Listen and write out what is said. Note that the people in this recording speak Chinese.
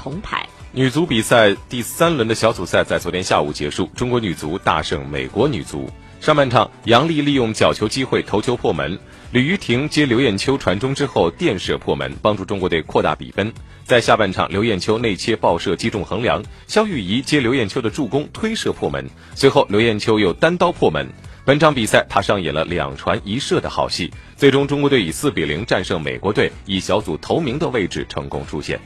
铜牌。女足比赛第三轮的小组赛在昨天下午结束，中国女足大胜美国女足。上半场，杨丽利用角球机会头球破门，吕玉婷接刘艳秋传中之后垫射破门，帮助中国队扩大比分。在下半场，刘艳秋内切爆射击中横梁，肖玉仪接刘艳秋的助攻推射破门，随后刘艳秋又单刀破门。本场比赛，她上演了两传一射的好戏，最终中国队以四比零战胜美国队，以小组头名的位置成功出线。